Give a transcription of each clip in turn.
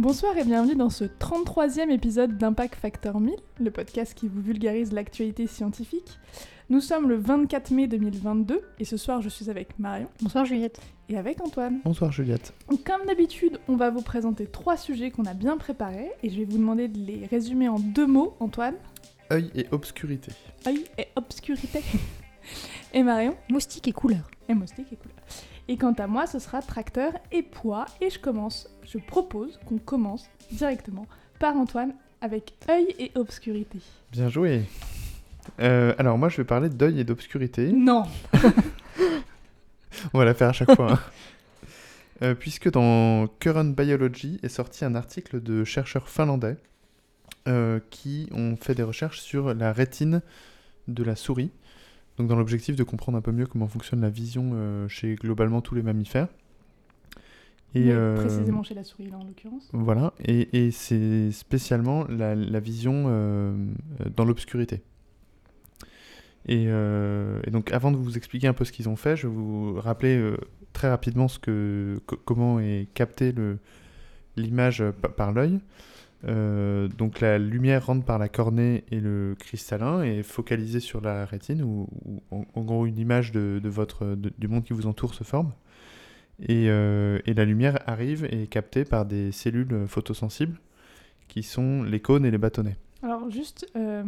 Bonsoir et bienvenue dans ce 33e épisode d'Impact Factor 1000, le podcast qui vous vulgarise l'actualité scientifique. Nous sommes le 24 mai 2022 et ce soir je suis avec Marion. Bonsoir Juliette. Et avec Antoine. Bonsoir Juliette. comme d'habitude, on va vous présenter trois sujets qu'on a bien préparés et je vais vous demander de les résumer en deux mots, Antoine. Œil et obscurité. Œil et obscurité. et Marion Moustique et couleur. Et moustique et couleur. Et quant à moi, ce sera tracteur et poids. Et je commence, je propose qu'on commence directement par Antoine avec œil et obscurité. Bien joué. Euh, alors moi je vais parler d'œil et d'obscurité. Non On va la faire à chaque fois. hein. Euh, puisque dans Current Biology est sorti un article de chercheurs finlandais euh, qui ont fait des recherches sur la rétine de la souris. Donc dans l'objectif de comprendre un peu mieux comment fonctionne la vision euh, chez globalement tous les mammifères. Et, euh, Précisément chez la souris, là, en l'occurrence. Voilà, et, et c'est spécialement la, la vision euh, dans l'obscurité. Et, euh, et donc avant de vous expliquer un peu ce qu'ils ont fait, je vais vous rappeler très rapidement ce que, co- comment est captée l'image pa- par l'œil. Euh, donc la lumière rentre par la cornée et le cristallin et est focalisée sur la rétine, où, où en, en gros une image de, de votre, de- du monde qui vous entoure se forme. Et, euh, et la lumière arrive et est captée par des cellules photosensibles qui sont les cônes et les bâtonnets. Alors juste, euh,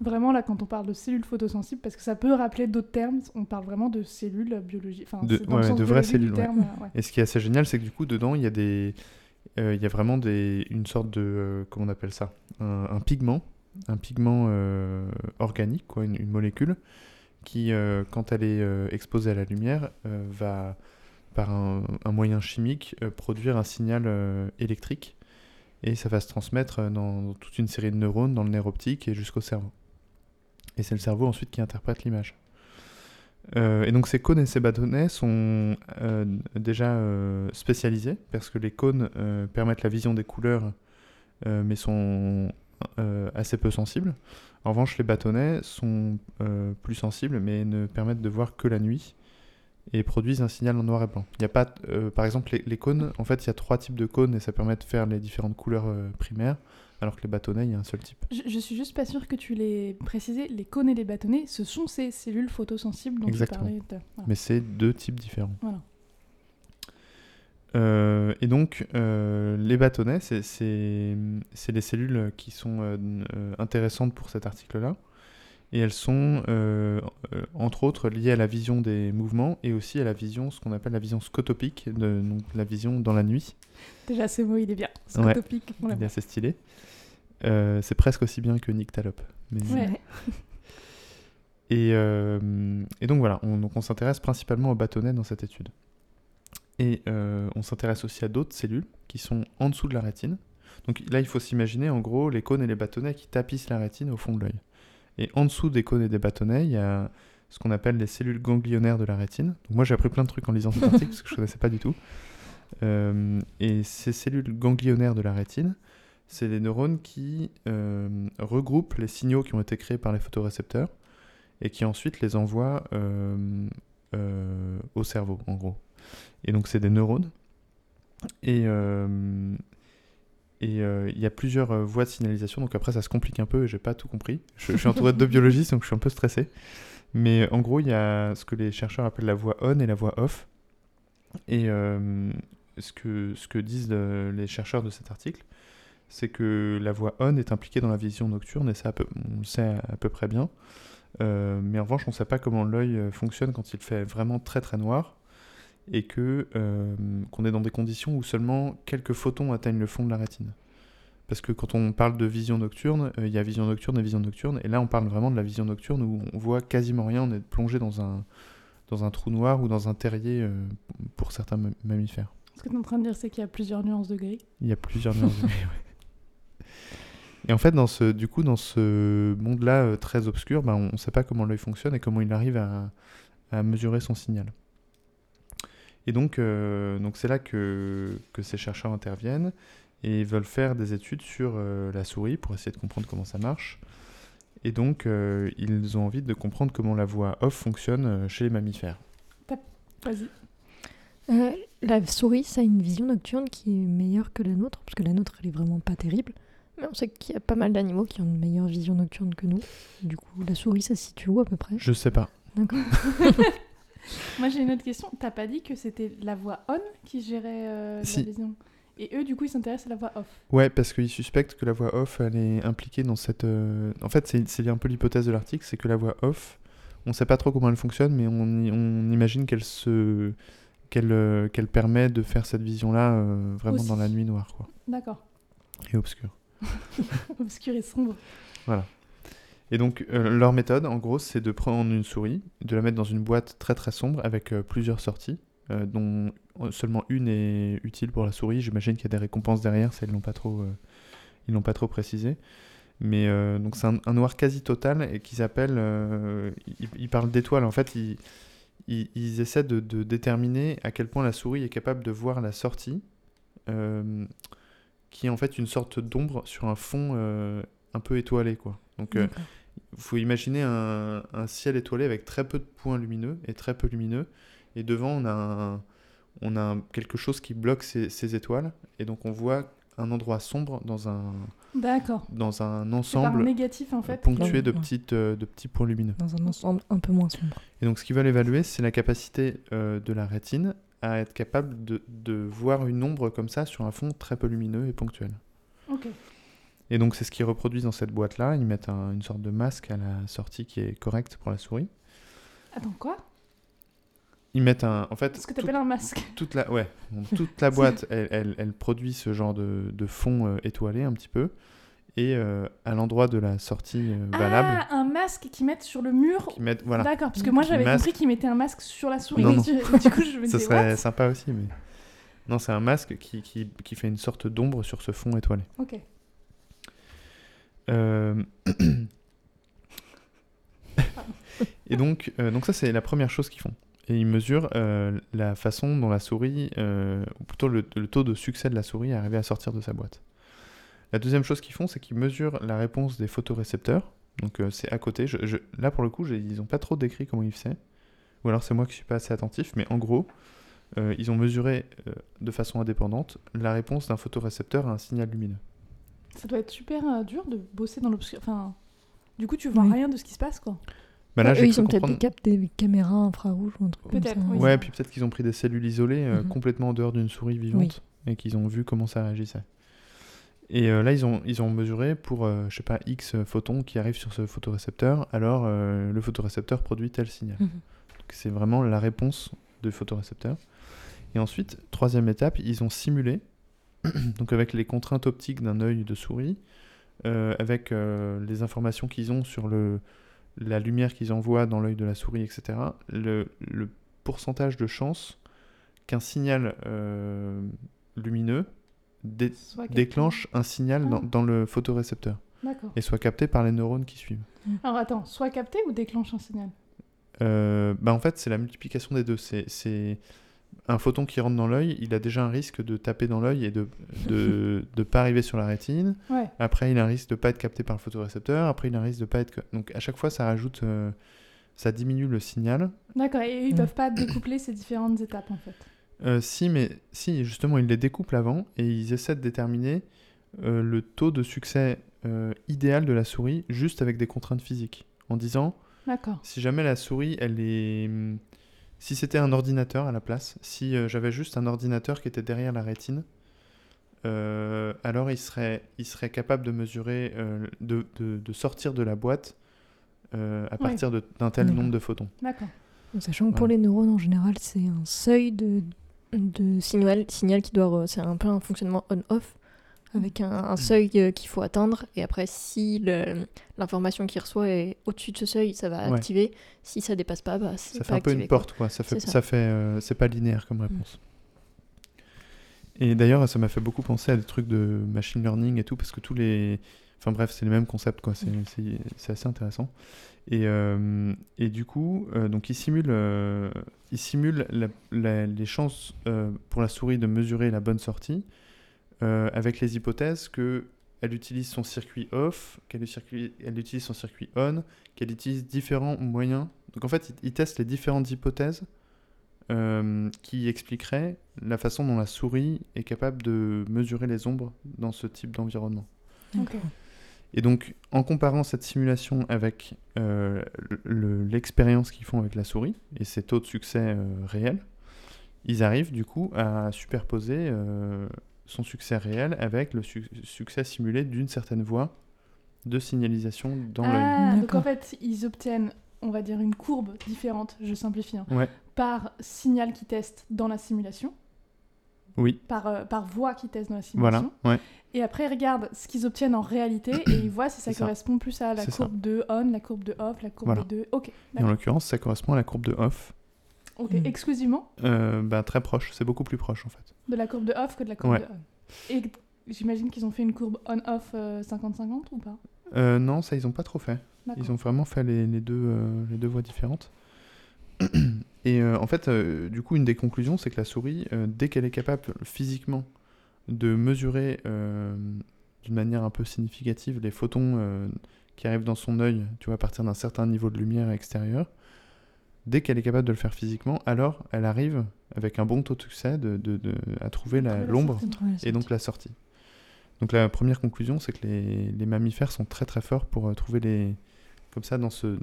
vraiment là, quand on parle de cellules photosensibles, parce que ça peut rappeler d'autres termes, on parle vraiment de cellules biologiques. Enfin, De- ouais, vraies cellules, terme, ouais. Et ce qui est assez génial, c'est que du coup, dedans, il y a des, euh, il y a vraiment une sorte de, euh, comment on appelle ça, un, pigment, un pigment euh, organique, une, molécule, qui, quand elle est exposée à la lumière, va, par un, moyen chimique, produire un signal électrique, et ça va se transmettre dans toute une série de neurones, dans le nerf optique et jusqu'au cerveau. Et c'est le cerveau ensuite qui interprète l'image. Euh, et donc ces cônes et ces bâtonnets sont euh, déjà euh, spécialisés parce que les cônes permettent la vision des couleurs mais sont assez peu sensibles. En revanche, les bâtonnets sont plus sensibles mais ne permettent de voir que la nuit et produisent un signal en noir et blanc. Il y a pas, euh, par exemple, les, les cônes, en fait, il y a trois types de cônes et ça permet de faire les différentes couleurs euh, primaires, alors que les bâtonnets, il y a un seul type. Je, je suis juste pas sûre que tu l'aies précisé, les cônes et les bâtonnets, ce sont ces cellules photosensibles dont Exactement. tu parlais. de- voilà. Mais c'est deux types différents. Voilà. Euh, et donc, les bâtonnets, c'est- les cellules qui sont intéressantes pour cet article-là. Et elles sont, euh, euh, entre autres, liées à la vision des mouvements et aussi à la vision, ce qu'on appelle la vision scotopique, de, donc la vision dans la nuit. Déjà, ce mot, il est bien. Ouais. Scotopique, on Il est assez stylé. Euh, c'est presque aussi bien que nyctalope. Mais... Ouais. Et, euh, et donc voilà, on, on s'intéresse principalement aux bâtonnets dans cette étude. Et on s'intéresse aussi à d'autres cellules qui sont en dessous de la rétine. Donc là, il faut s'imaginer en gros les cônes et les bâtonnets qui tapissent la rétine au fond de l'œil. Et en dessous des cônes et des bâtonnets, il y a ce qu'on appelle les cellules ganglionnaires de la rétine. Donc moi, j'ai appris plein de trucs en lisant cet article parce que je ne connaissais pas du tout. Euh, et ces cellules ganglionnaires de la rétine, c'est les neurones qui euh, regroupent les signaux qui ont été créés par les photorécepteurs et qui ensuite les envoient euh, au cerveau, en gros. Et donc, c'est des neurones. Et euh, et euh, il y a plusieurs euh, voies de signalisation, donc après ça se complique un peu et j'ai pas tout compris. Je, suis entouré de deux biologistes, donc je suis un peu stressé. Mais en gros, il y a ce que les chercheurs appellent la voie on et la voie off. Et euh, ce, que, disent euh, les chercheurs de cet article, c'est que la voie on est impliquée dans la vision nocturne, et ça, on le sait à, à peu près bien. Euh, mais en revanche, on ne sait pas comment l'œil euh, fonctionne quand il fait vraiment très très noir, et que euh, qu'on est dans des conditions où seulement quelques photons atteignent le fond de la rétine. Parce que quand on parle de vision nocturne, euh, il y a vision nocturne et vision nocturne, et là on parle vraiment de la vision nocturne où on voit quasiment rien, on est plongé dans un, dans un trou noir ou dans un terrier euh, pour certains ma- mammifères. Ce que tu es en train de dire, c'est qu'il y a plusieurs nuances de gris. Il y a plusieurs nuances. de gris, ouais. Et en fait, dans ce, du coup, dans ce monde-là très obscur, ben, on ne sait pas comment l'œil fonctionne et comment il arrive à, à mesurer son signal. Et donc, euh, donc c'est là que, que ces chercheurs interviennent et veulent faire des études sur euh, la souris pour essayer de comprendre comment ça marche. Et donc, euh, ils ont envie de comprendre comment la voix off fonctionne chez les mammifères. Vas-y. Euh, la souris, ça a une vision nocturne qui est meilleure que la nôtre, parce que la nôtre, elle est vraiment pas terrible. Mais on sait qu'il y a pas mal d'animaux qui ont une meilleure vision nocturne que nous. Du coup, la souris, ça se situe où à peu près? Je sais pas. D'accord. Moi j'ai une autre question. T'as pas dit que c'était la voix on qui gérait euh, Si. la vision? Et eux, du coup, ils s'intéressent à la voix off. Ouais, parce qu'ils suspectent que la voix off, elle est impliquée dans cette. euh, En fait, c'est un peu l'hypothèse de l'article, c'est que la voix off, on sait pas trop comment elle fonctionne, mais on, on imagine qu'elle se. Qu'elle euh, permet de faire cette vision-là euh, vraiment Aussi. dans la nuit noire, quoi. D'accord. Et obscure. Obscur et sombre. Et donc, euh, leur méthode, en gros, c'est de prendre une souris, de la mettre dans une boîte très très sombre avec euh, plusieurs sorties, euh, dont seulement une est utile pour la souris. J'imagine qu'il y a des récompenses derrière, ça ils l'ont pas trop, ils l'ont pas trop précisé. Mais donc c'est un, noir quasi total et qu'ils appellent, euh, ils, parlent d'étoiles. En fait, ils, ils, ils essaient de, déterminer à quel point la souris est capable de voir la sortie, qui est en fait une sorte d'ombre sur un fond un peu étoilé, quoi. Donc il faut imaginer un, un ciel étoilé avec très peu de points lumineux et très peu lumineux. Et devant, on a, un- on a un- quelque chose qui bloque ces, ces étoiles. Et donc, on voit un endroit sombre dans un, dans un ensemble négatif en fait. ponctué de, Ouais. petites, euh, de petits points lumineux. Dans un ensemble un peu moins sombre. Et donc, ce qu'ils veulent évaluer, c'est la capacité euh, de la rétine à être capable de, de voir une ombre comme ça sur un fond très peu lumineux et ponctuel. Ok. Et donc, c'est ce qu'ils reproduisent dans cette boîte-là. Ils mettent un- une sorte de masque à la sortie qui est correcte pour la souris. Attends, quoi? Ils mettent un. En fait, Ce que tout- t'appelles un masque. toute la, ouais, toute la boîte, elle, elle, elle produit ce genre de, de fond euh, étoilé un petit peu. Et euh, à l'endroit de la sortie euh, valable, Ah, un masque qu'ils mettent sur le mur. mettent. Voilà. D'accord, parce que moi j'avais compris qu'ils mettaient un masque sur la souris. Non, non. Du, du coup, je me Ça serait what? sympa aussi, mais. Non, c'est un masque qui, qui, qui fait une sorte d'ombre sur ce fond étoilé. Ok. Euh, et donc, euh, donc ça, c'est la première chose qu'ils font. Et ils mesurent euh, la façon dont la souris, ou plutôt le, taux de succès de la souris à arriver à sortir de sa boîte. La deuxième chose qu'ils font, c'est qu'ils mesurent la réponse des photorécepteurs. Donc c'est à côté. Là, pour le coup, ils n'ont pas trop décrit comment ils faisaient. Ou alors c'est moi qui suis pas assez attentif. Mais en gros, ils ont mesuré de façon indépendante la réponse d'un photorécepteur à un signal lumineux. Ça doit être super euh, dur de bosser dans l'obscur. Enfin, du coup, tu vois Oui. rien de ce qui se passe, quoi. Bah là, Eux, j'ai ils ont peut-être comprendre- des caméras infrarouges ou un truc comme Peut-être, ça. oui. Ouais, puis peut-être qu'ils ont pris des cellules isolées euh, Mhm. complètement en dehors d'une souris vivante et qu'ils ont vu comment ça réagissait. Et euh, là, ils ont, ils ont mesuré pour, euh, je sais pas, X photons qui arrivent sur ce photorécepteur, alors euh, le photorécepteur produit tel signal. Mhm. Donc c'est vraiment la réponse du photorécepteur. Et ensuite, troisième étape, ils ont simulé, donc avec les contraintes optiques d'un œil de souris, euh, avec euh, les informations qu'ils ont sur le, la lumière qu'ils envoient dans l'œil de la souris, etc., le, le pourcentage de chance qu'un signal euh, lumineux dé- déclenche un signal dans, Ah. dans le photorécepteur et soit capté par les neurones qui suivent. Alors attends, soit capté ou déclenche un signal? Bah en fait, c'est la multiplication des deux. C'est un photon qui rentre dans l'œil, il a déjà un risque de taper dans l'œil et de de, de pas arriver sur la rétine. Ouais. Après, il a un risque de pas être capté par le photorécepteur. Après, il a un risque de pas être. Donc à chaque fois, ça rajoute, euh, ça diminue le signal. D'accord, et ils Mm. peuvent pas découpler ces différentes étapes, en fait. Euh, si, mais si, justement, ils les découpent avant et ils essaient de déterminer euh, le taux de succès euh, idéal de la souris juste avec des contraintes physiques. En disant, D'accord. si jamais la souris, elle est. Si c'était un ordinateur à la place, si euh, j'avais juste un ordinateur qui était derrière la rétine, euh, alors il serait, il serait capable de mesurer, euh, de, de- de sortir de la boîte euh, à partir de- d'un tel nombre de photons. D'accord. Sachant que pour Voilà. les neurones en général, c'est un seuil de, de signal, signal qui doit. C'est un peu un fonctionnement on-off, avec un, un seuil euh, qu'il faut atteindre. Et après, si l'information qu'il reçoit est au-dessus de ce seuil, ça va Ouais. activer. Si ça dépasse pas, bah, Ça fait pas un peu une quoi. porte, quoi. Ça fait, ça. ça. fait, euh, c'est pas linéaire comme réponse. Et d'ailleurs, ça m'a fait beaucoup penser à des trucs de machine learning et tout, parce que tous les, enfin bref, c'est le même concept, quoi. C'est, c'est assez intéressant. Et, euh, et du coup, donc il simule, il simule la- la- les chances pour la souris de mesurer la bonne sortie, euh, avec les hypothèses que elle utilise son circuit off, qu'elle elle utilise son circuit on, qu'elle utilise différents moyens. Donc en fait, il, il teste les différentes hypothèses euh, qui expliquerait la façon dont la souris est capable de mesurer les ombres dans ce type d'environnement. Et donc, en comparant cette simulation avec euh, le- l'expérience qu'ils font avec la souris et ces taux de succès euh, réels, ils arrivent du coup à superposer euh, son succès réel avec le su- succès simulé d'une certaine voie de signalisation dans l'œil. Ah, donc en fait, ils obtiennent, on va dire, une courbe différente, je simplifie, hein, Ouais, par signal qu'ils testent dans la simulation, oui, par, euh, par voix qu'ils testent dans la voilà, simulation. ouais. Et après, ils regardent ce qu'ils obtiennent en réalité et ils voient si ça correspond plus à la ça. courbe de on, la courbe de off, la courbe Voilà. de... Ok, Et en l'occurrence, ça correspond à la courbe de off. Ok, Mm. exclusivement Euh, bah, très proche, c'est beaucoup plus proche en fait. de la courbe de off que de la courbe Ouais. de on. Et j'imagine qu'ils ont fait une courbe on-off euh, 50-50 ou pas? Euh, non, ça ils ont pas trop fait. Ils ont vraiment fait les, les deux, euh, les deux voies différentes. Et euh, en fait, euh, du coup, une des conclusions, c'est que la souris, euh, dès qu'elle est capable physiquement de mesurer euh, d'une manière un peu significative les photons euh, qui arrivent dans son œil, tu vois, à partir d'un certain niveau de lumière extérieure, dès qu'elle est capable de le faire physiquement, alors elle arrive avec un bon taux de succès de, de- de- à trouver l'ombre et donc la sortie. Donc la première conclusion, c'est que les, les mammifères sont très très forts pour euh, trouver les... Comme ça, dans ce,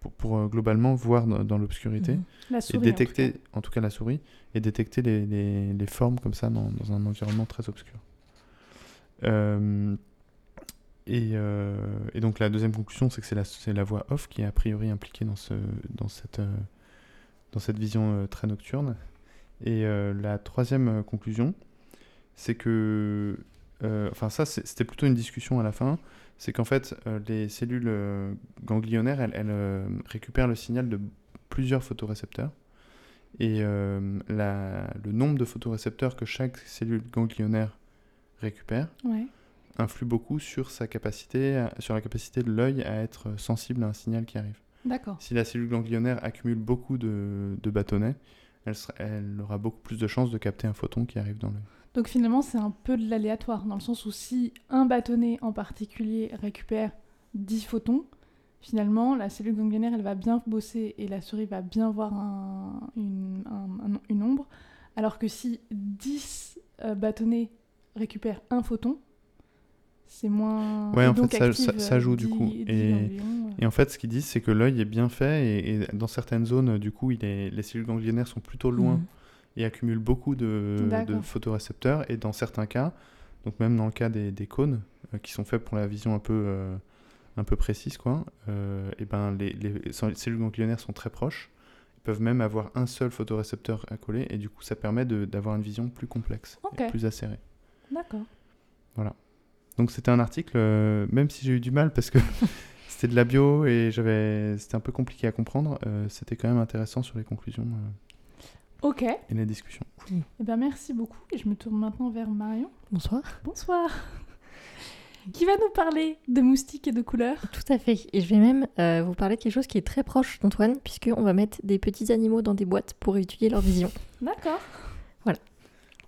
pour, pour, euh, globalement voir dans, dans l'obscurité. La et en détecter, tout en tout, cas la souris, et détecter les, les- les formes comme ça dans, dans un environnement très obscur. Euh, et, euh, et donc la deuxième conclusion, c'est que c'est la, la voix off qui est a priori impliquée dans, ce, dans, cette, euh, dans cette vision euh, très nocturne. Et la troisième conclusion, c'est que, enfin ça c'était plutôt une discussion à la fin, c'est qu'en fait les cellules ganglionnaires, elles, récupèrent le signal de plusieurs photorécepteurs. Et le nombre de photorécepteurs que chaque cellule ganglionnaire récupère. Influe beaucoup sur sa capacité, sur la capacité de l'œil à être sensible à un signal qui arrive. D'accord. Si la cellule ganglionnaire accumule beaucoup de, de bâtonnets, elle, sera- elle aura beaucoup plus de chances de capter un photon qui arrive dans l'œil. Donc finalement, c'est un peu de l'aléatoire, dans le sens où si un bâtonnet en particulier récupère 10 photons, finalement, la cellule ganglionnaire, elle va bien bosser et la souris va bien voir un- une, un- un- une ombre, alors que si 10 euh, bâtonnets récupèrent un photon, c'est moins... Ouais, et en donc fait, ça- active, ça- ça joue, du 10 coup. 10 Et- en fait, ce qu'ils disent, c'est que l'œil est bien fait et, et dans certaines zones, du coup, il est, les cellules ganglionnaires sont plutôt loin Mhm. et accumulent beaucoup de, photorécepteurs. Et dans certains cas, donc même dans le cas des, des cônes, euh, qui sont faits pour la vision un peu, euh, un peu précise, quoi, euh, et ben les, les cellules ganglionnaires sont très proches. Ils peuvent même avoir un seul photorécepteur à coller et du coup, ça permet d'avoir une vision plus complexe et plus acérée. D'accord. Donc c'était un article, euh, même si j'ai eu du mal parce que c'était de la bio et j'avais, c'était un peu compliqué à comprendre, euh, c'était quand même intéressant sur les conclusions euh, Ok. et les discussions. Eh bien, merci beaucoup. Et je me tourne maintenant vers Marion. Bonsoir. Bonsoir. Qui va nous parler de moustiques et de couleurs? Tout à fait. Et je vais même euh, vous parler de quelque chose qui est très proche d'Antoine, puisqu'on va mettre des petits animaux dans des boîtes pour étudier leur vision. D'accord.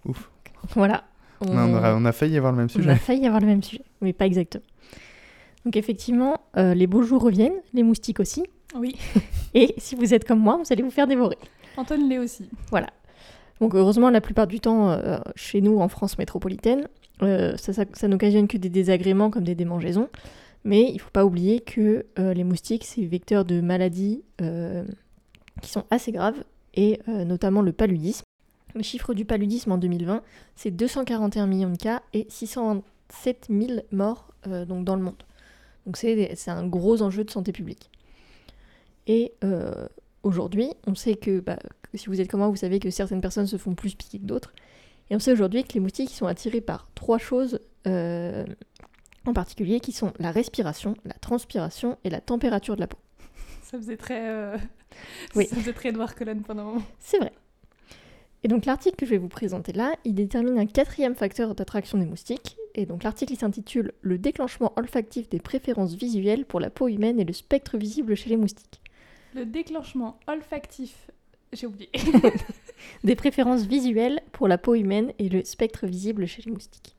Ouf. Voilà. On, a, on a failli avoir le même On a sujet. failli avoir le même sujet, mais pas exactement. Donc effectivement, euh, les beaux jours reviennent, les moustiques aussi. Oui. Et si vous êtes comme moi, vous allez vous faire dévorer. Antoine l'est aussi. Donc heureusement, la plupart du temps, euh, chez nous, en France métropolitaine, euh, ça, ça, ça n'occasionne que des désagréments comme des démangeaisons. Mais il ne faut pas oublier que euh, les moustiques, c'est vecteurs de maladies euh, qui sont assez graves, et euh, notamment le paludisme. Le chiffre du paludisme en 2020, c'est 241 millions de cas et 627 000 morts euh, donc dans le monde. Donc c'est un gros enjeu de santé publique. Et euh, aujourd'hui, on sait que, bah, que si vous êtes comme moi, vous savez que certaines personnes se font plus piquer que d'autres. Et on sait aujourd'hui que les moustiques sont attirés par trois choses euh, en particulier, qui sont la respiration, la transpiration et la température de la peau. Ça faisait très. euh, Oui. Ça faisait très Edouard Cullen pendant un moment. C'est vrai. Et donc l'article que je vais vous présenter là, il détermine un quatrième facteur d'attraction des moustiques. Et donc l'article s'intitule Le déclenchement olfactif des préférences visuelles pour la peau humaine et le spectre visible chez les moustiques. Le déclenchement olfactif. J'ai oublié. Des préférences visuelles pour la peau humaine et le spectre visible chez les moustiques.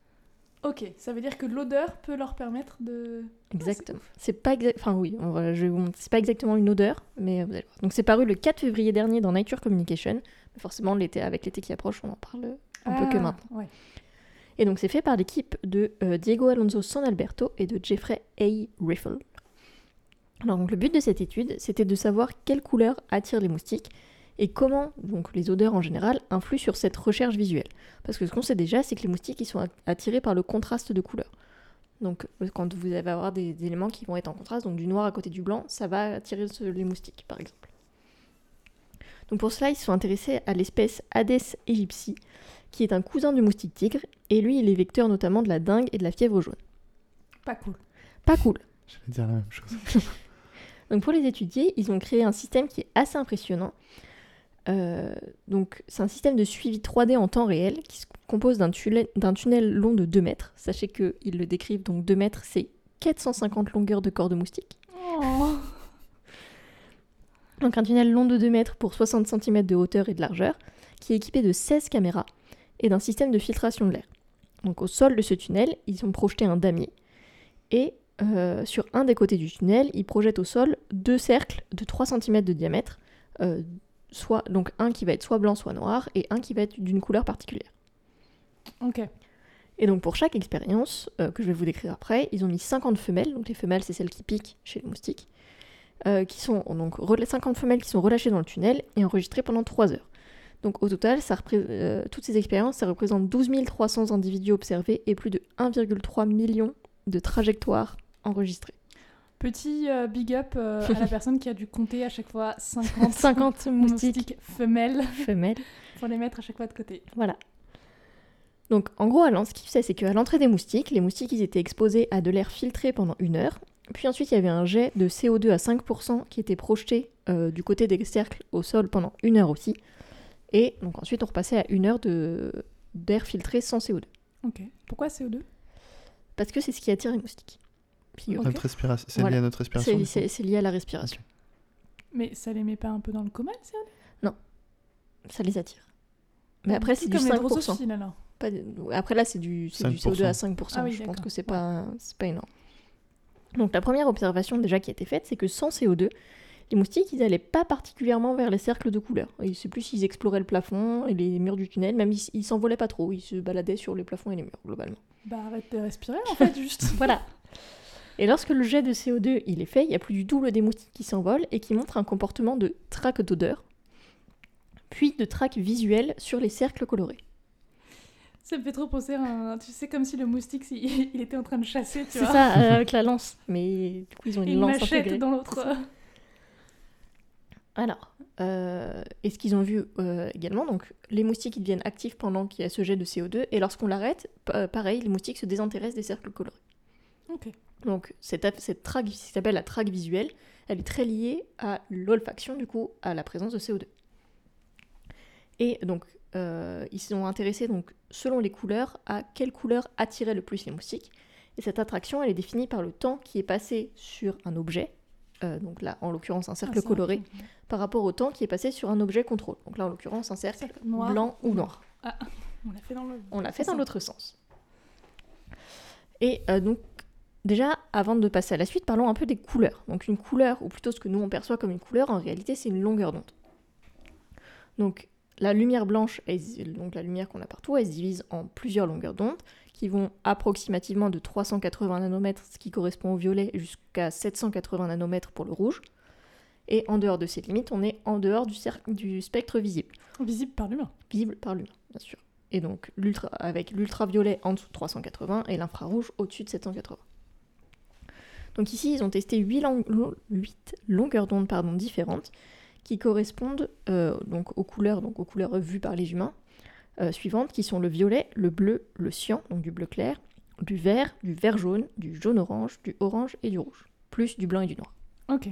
Ok, ça veut dire que l'odeur peut leur permettre de. Exactement. c'est pas exa- enfin oui, on va- je vais vous montrer. c'est pas exactement une odeur, mais vous allez voir. Donc c'est paru le 4 février dernier dans Nature Communication. Forcément, l'été avec l'été qui approche, on en parle un peu que Ah, maintenant. Ouais. Et donc c'est fait par l'équipe de euh, Diego Alonso San Alberto et de Jeffrey A. Riffle. Alors donc le but de cette étude, c'était de savoir quelle couleur attire les moustiques et comment donc les odeurs en général influent sur cette recherche visuelle. Parce que ce qu'on sait déjà, c'est que les moustiques ils sont at- attirés par le contraste de couleurs. Donc euh, quand vous allez avoir des, des éléments qui vont être en contraste, donc du noir à côté du blanc, ça va attirer les moustiques par exemple. Donc pour cela, ils se sont intéressés à l'espèce Hades aegypti, qui est un cousin du moustique tigre, et lui, il est vecteur notamment de la dengue et de la fièvre jaune. Pas cool. Pas cool. J'allais dire la même chose. Donc pour les étudier, ils ont créé un système qui est assez impressionnant. Euh, donc c'est un système de suivi 3D en temps réel qui se compose d'un tunnel, d'un tunnel long de 2 mètres. Sachez qu'ils le décrivent, donc 2 mètres, c'est 450 longueurs de corps de moustique. Oh. Donc un tunnel long de 2 mètres pour 60 cm de hauteur et de largeur, qui est équipé de 16 caméras et d'un système de filtration de l'air. Donc au sol de ce tunnel, ils ont projeté un damier. Et euh, sur un des côtés du tunnel, ils projettent au sol deux cercles de 3 cm de diamètre, euh, soit, donc un qui va être soit blanc, soit noir, et un qui va être d'une couleur particulière. Ok. Et donc pour chaque expérience, euh, que je vais vous décrire après, ils ont mis 50 femelles, donc les femelles c'est celles qui piquent chez les moustiques, euh, qui sont donc rela- 50 femelles qui sont relâchées dans le tunnel et enregistrées pendant 3 heures. Donc au total, ça euh, toutes ces expériences, ça représente 12 300 individus observés et plus de 1,3 million de trajectoires enregistrées. Petit euh, big up à la personne qui a dû compter à chaque fois 50, 50 moustiques moustiques femelles femelles. pour les mettre à chaque fois de côté. Voilà. Donc, en gros, Alain, ce qu'il faisait, c'est qu'à l'entrée des moustiques, les moustiques, ils étaient exposés à de l'air filtré pendant une heure. Puis ensuite, il y avait un jet de CO2 à 5% qui était projeté euh, du côté des cercles au sol pendant une heure aussi. Et donc ensuite, on repassait à une heure de- d'air filtré sans CO2. Ok. Pourquoi CO2 Parce que c'est ce qui attire les moustiques. Figure. Ok. Notre respiration, c'est Voilà. lié à notre respiration. C'est lié à la respiration. Mais ça les met pas un peu dans le coma, le CO2 Ça les attire. Mais après, c'est du comme les 5%. drosophiles alors. Pas de- Après là, c'est du, c'est du 5%. CO2 à 5%. Ah oui, je pense que c'est pas, c'est pas énorme. Donc la première observation déjà qui a été faite, c'est que sans CO2, les moustiques, ils allaient pas particulièrement vers les cercles de couleurs. C'est plus s'ils exploraient le plafond et les murs du tunnel, même ils, ils s'envolaient pas trop, ils se baladaient sur les plafonds et les murs globalement. Bah arrête de respirer en fait, juste. Voilà. Et lorsque le jet de CO2 il est fait, il y a plus du double des moustiques qui s'envolent et qui montrent un comportement de traque d'odeur, puis de traque visuelle sur les cercles colorés. Ça me fait trop penser à un. Tu sais, comme si le moustique, il, il était en train de chasser, tu C'est vois. ça, euh, avec la lance. Mais du coup, ils ont une, une lance machette intégrée. dans l'autre. Alors, euh, et ce qu'ils ont vu euh, également, donc les moustiques ils deviennent actifs pendant qu'il y a ce jet de CO2, et lorsqu'on l'arrête, pa- pareil, les moustiques se désintéressent des cercles colorés. Ok. Donc cette, cette traque, qui s'appelle la traque visuelle, elle est très liée à l'olfaction, du coup, à la présence de CO2. Et donc, euh, ils se sont intéressés, donc, selon les couleurs, à quelle couleur attirait le plus les moustiques. Et cette attraction, elle est définie par le temps qui est passé sur un objet, euh, donc là, en l'occurrence, un cercle Ah, coloré, par rapport au temps qui est passé sur un objet contrôle. Donc là, en l'occurrence, un cercle Noir blanc ou noir. On l'a fait dans le. On l'a fait dans l'autre sens. Et euh, donc, déjà, avant de passer à la suite, parlons un peu des couleurs. Donc, une couleur, ou plutôt ce que nous on perçoit comme une couleur, en réalité, c'est une longueur d'onde. Donc, la lumière blanche, donc la lumière qu'on a partout, elle se divise en plusieurs longueurs d'onde qui vont approximativement de 380 nanomètres, ce qui correspond au violet, jusqu'à 780 nanomètres pour le rouge. Et en dehors de ces limites, on est en dehors du, spectre visible Visible par l'humain. visible par l'humain, bien sûr. Et donc avec l'ultraviolet en dessous de 380 et l'infrarouge au-dessus de 780. Donc ici, ils ont testé 8, longueurs d'onde différentes qui correspondent euh, donc aux couleurs, donc aux couleurs vues par les humains euh, suivantes, qui sont le violet, le bleu, le cyan, donc du bleu clair, du vert, du vert jaune, du jaune orange, du orange et du rouge, plus du blanc et du noir. Ok.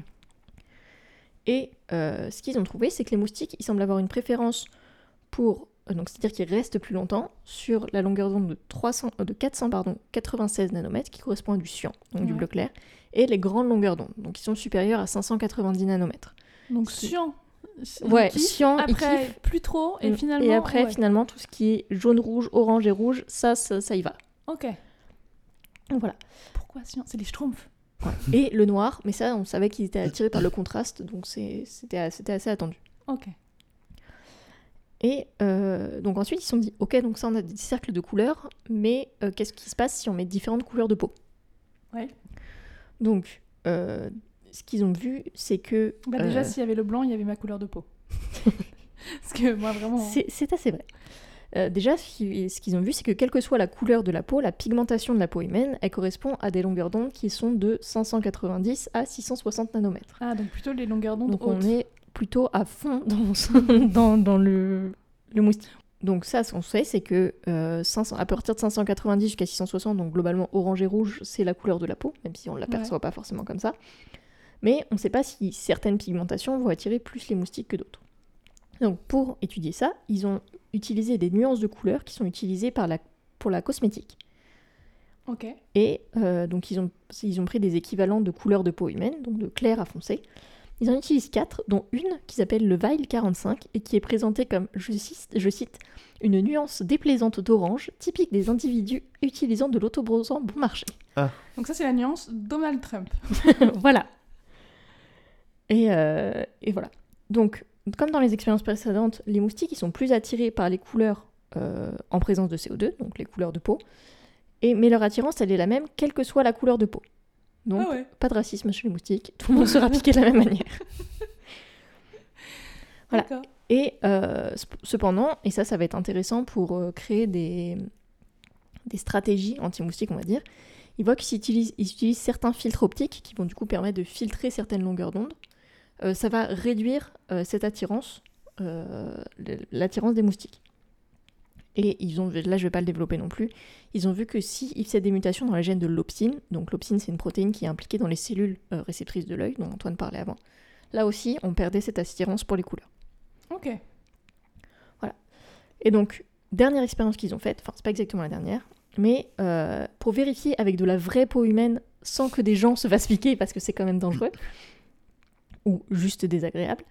Et euh, ce qu'ils ont trouvé, c'est que les moustiques, ils semblent avoir une préférence pour, donc c'est-à-dire qu'ils restent plus longtemps, sur la longueur d'onde de, 300, euh, de 400, pardon, 96 nanomètres, qui correspond à du cyan, donc du bleu clair, et les grandes longueurs d'onde, donc qui sont supérieures à 590 nanomètres. Donc cyan. Ouais, il Après, plus trop. Et Mm. finalement. et après, ouais. finalement, tout ce qui est jaune, rouge, orange et rouge, ça, ça, ça y va. Ok. Donc voilà. Pourquoi science C'est les schtroumpfs. Et le noir, mais ça, on savait qu'ils étaient attirés par le contraste, donc c'était assez attendu. Ok. Et euh, donc ensuite, ils se sont dit, ok, donc ça, on a des cercles de couleurs, mais euh, qu'est-ce qui se passe si on met différentes couleurs de peau? Ouais. Donc, euh, ce qu'ils ont vu, c'est que... Bah, déjà, euh, s'il y avait le blanc, il y avait ma couleur de peau. Parce que moi, vraiment. c'est c'est assez vrai. Euh, déjà, ce qui- ce qu'ils ont vu, c'est que quelle que soit la couleur de la peau, la pigmentation de la peau humaine, elle correspond à des longueurs d'onde qui sont de 590 à 660 nanomètres. Ah, donc plutôt les longueurs d'onde Donc on est plutôt à fond dans, dans, dans le, le moustique. Donc ça, ce qu'on sait, c'est que euh, 500 à partir de 590 jusqu'à 660, donc globalement orange et rouge, c'est la couleur de la peau, même si on ne l'aperçoit pas forcément comme ça. Mais on ne sait pas si certaines pigmentations vont attirer plus les moustiques que d'autres. Donc pour étudier ça, ils ont utilisé des nuances de couleurs qui sont utilisées par la, pour la cosmétique. Ok. Et euh, donc ils ont, ils ont pris des équivalents de couleurs de peau humaine, donc de clair à foncé. Ils en utilisent quatre, dont une qui s'appelle le Veil 45 et qui est présentée comme, je cite, je cite, une nuance déplaisante d'orange, typique des individus utilisant de l'autobronzant bon marché. Donc ça, c'est la nuance Donald Trump. voilà. Et, euh, et voilà. Donc, comme dans les expériences précédentes, les moustiques ils sont plus attirés par les couleurs euh, en présence de CO2, donc les couleurs de peau. Et, mais leur attirance, elle est la même, quelle que soit la couleur de peau. Donc, Ah ouais. pas de racisme chez les moustiques, tout le monde sera piqué de la même manière. Voilà. Et euh, cependant, et ça, ça va être intéressant pour créer des, des stratégies anti-moustiques, on va dire, ils voient qu'ils utilisent, utilisent certains filtres optiques qui vont du coup permettre de filtrer certaines longueurs d'onde. Euh, ça va réduire euh, cette attirance, euh, l'attirance des moustiques. Et ils ont, là je vais pas le développer non plus, ils ont vu que s'ils faisaient des mutations dans les gènes de l'opsine, donc l'opsine c'est une protéine qui est impliquée dans les cellules réceptrices de l'œil, dont Antoine parlait avant, là aussi on perdait cette attirance pour les couleurs. Ok. Et donc, dernière expérience qu'ils ont faite, enfin, c'est pas exactement la dernière, mais euh, pour vérifier avec de la vraie peau humaine sans que des gens se fassent piquer parce que c'est quand même dangereux, ou juste désagréable,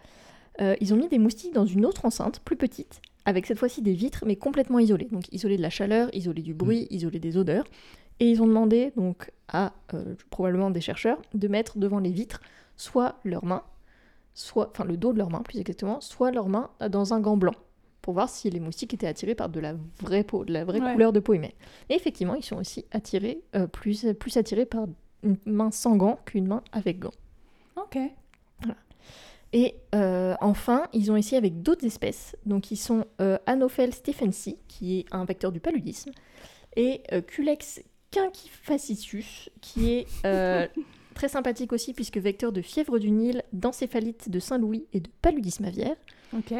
euh, ils ont mis des moustiques dans une autre enceinte, plus petite, avec cette fois-ci des vitres, mais complètement isolées. Donc, isolées de la chaleur, isolées du bruit, isolées des odeurs. Et ils ont demandé donc à euh, probablement des chercheurs de mettre devant les vitres soit leurs mains, soit, enfin le dos de leurs mains plus exactement, soit leurs mains dans un gant blanc pour voir si les moustiques étaient attirés par de la vraie peau, de la vraie Ouais. couleur de peau humaine. Et effectivement, ils sont aussi attirés, euh, plus, plus attirés par une main sans gants qu'une main avec gants. Ok. Et euh, enfin, ils ont essayé avec d'autres espèces. Donc, ils sont euh, Anopheles stephensi, qui est un vecteur du paludisme, et euh, Culex quinquefascius, qui est euh, très sympathique aussi, puisque vecteur de fièvre du Nil, d'encéphalite de Saint-Louis et de paludisme aviaire. Ok.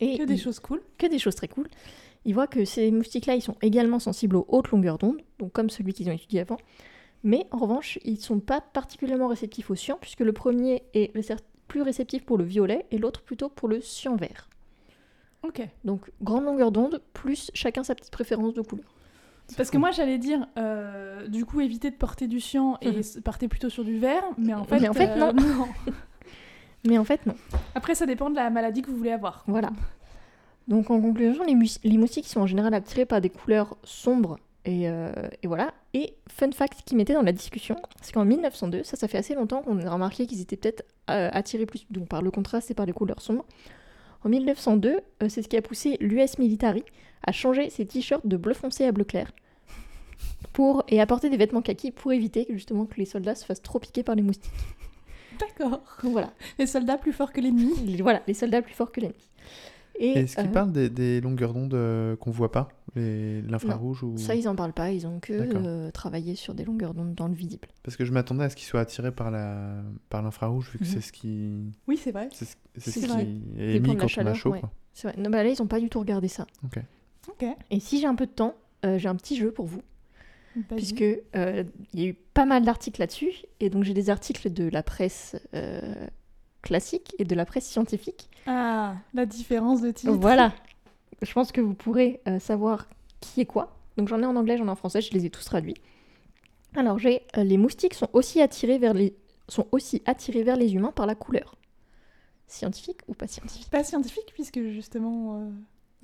Et Que des ils- choses cool. que des choses très cool. Ils voient que ces moustiques-là, ils sont également sensibles aux hautes longueurs d'onde, donc comme celui qu'ils ont étudié avant. Mais en revanche, ils ne sont pas particulièrement réceptifs au cyan, puisque le premier est plus réceptif pour le violet et l'autre plutôt pour le cyan vert. Ok. Donc grande longueur d'onde, plus chacun sa petite préférence de couleur. Parce que moi, j'allais dire, euh, du coup, éviter de porter du cyan et s- partez plutôt sur du vert, mais en fait, Mais en fait, euh, non. Mais en fait, non. Après, ça dépend de la maladie que vous voulez avoir. Voilà. Donc en conclusion, les, les moustiques sont en général attirés par des couleurs sombres. Et, euh, et voilà. Et fun fact qui mettait dans la discussion, c'est qu'en 1902, ça, ça fait assez longtemps qu'on a remarqué qu'ils étaient peut-être euh, attirés plus donc par le contraste et par les couleurs sombres. En 1902, euh, c'est ce qui a poussé l'US Military à changer ses t-shirts de bleu foncé à bleu clair pour, et à porter des vêtements kaki pour éviter que, justement que les soldats se fassent trop piquer par les moustiques. D'accord. Voilà, Les soldats plus forts que l'ennemi. Voilà les soldats plus forts que l'ennemi. Et, Est-ce qu'ils euh, parlent des, des longueurs d'onde euh, qu'on voit pas? L'infrarouge ou... Ça, ils en parlent pas, ils ont que euh, travaillé sur des longueurs d'onde dans le visible. Parce que je m'attendais à ce qu'ils soient attirés par la par l'infrarouge, vu que Mhm. c'est ce qui, Oui, c'est vrai. c'est ce, ce vrai. qui est émis de la quand on a chaleur, chaud. ouais. quoi. C'est vrai. Non, bah là, ils ont pas du tout regardé ça. Ok. Et si j'ai un peu de temps, euh, j'ai un petit jeu pour vous, puisque euh, il y a eu pas mal d'articles là-dessus, et donc j'ai des articles de la presse euh, classique et de la presse scientifique. Ah, la différence de titre. Voilà. Je pense que vous pourrez euh, savoir qui est quoi. Donc j'en ai en anglais, j'en ai en français, je les ai tous traduits. Alors j'ai euh, les moustiques sont aussi attirés vers les sont aussi attirés vers les humains par la couleur. Scientifique ou pas scientifique? Pas scientifique, puisque justement. euh,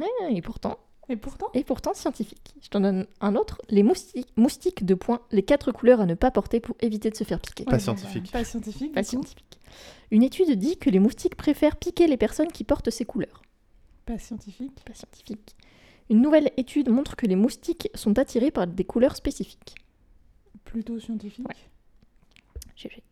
Ouais, Et pourtant, Et pourtant? Et pourtant scientifique. Je t'en donne un autre. Les moustiques, moustiques de points, les quatre couleurs à ne pas porter pour éviter de se faire piquer. Pas Ouais, scientifique. pas scientifique. Pas scientifique. Une étude dit que les moustiques préfèrent piquer les personnes qui portent ces couleurs. Pas scientifique. Pas scientifique. Une nouvelle étude montre que les moustiques sont attirés par des couleurs spécifiques. Plutôt scientifique. Ouais. GG.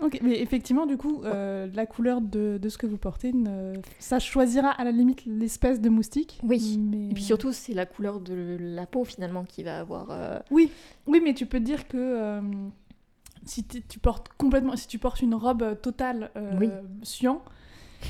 Ok, mais effectivement, du coup, euh, la couleur de, de ce que vous portez, ne- ça choisira à la limite l'espèce de moustique. Oui. Mais... Et puis surtout, c'est la couleur de la peau finalement qui va avoir. euh, Oui, oui, mais tu peux dire que euh, si tu portes complètement, si tu portes une robe totale Oui. cyan,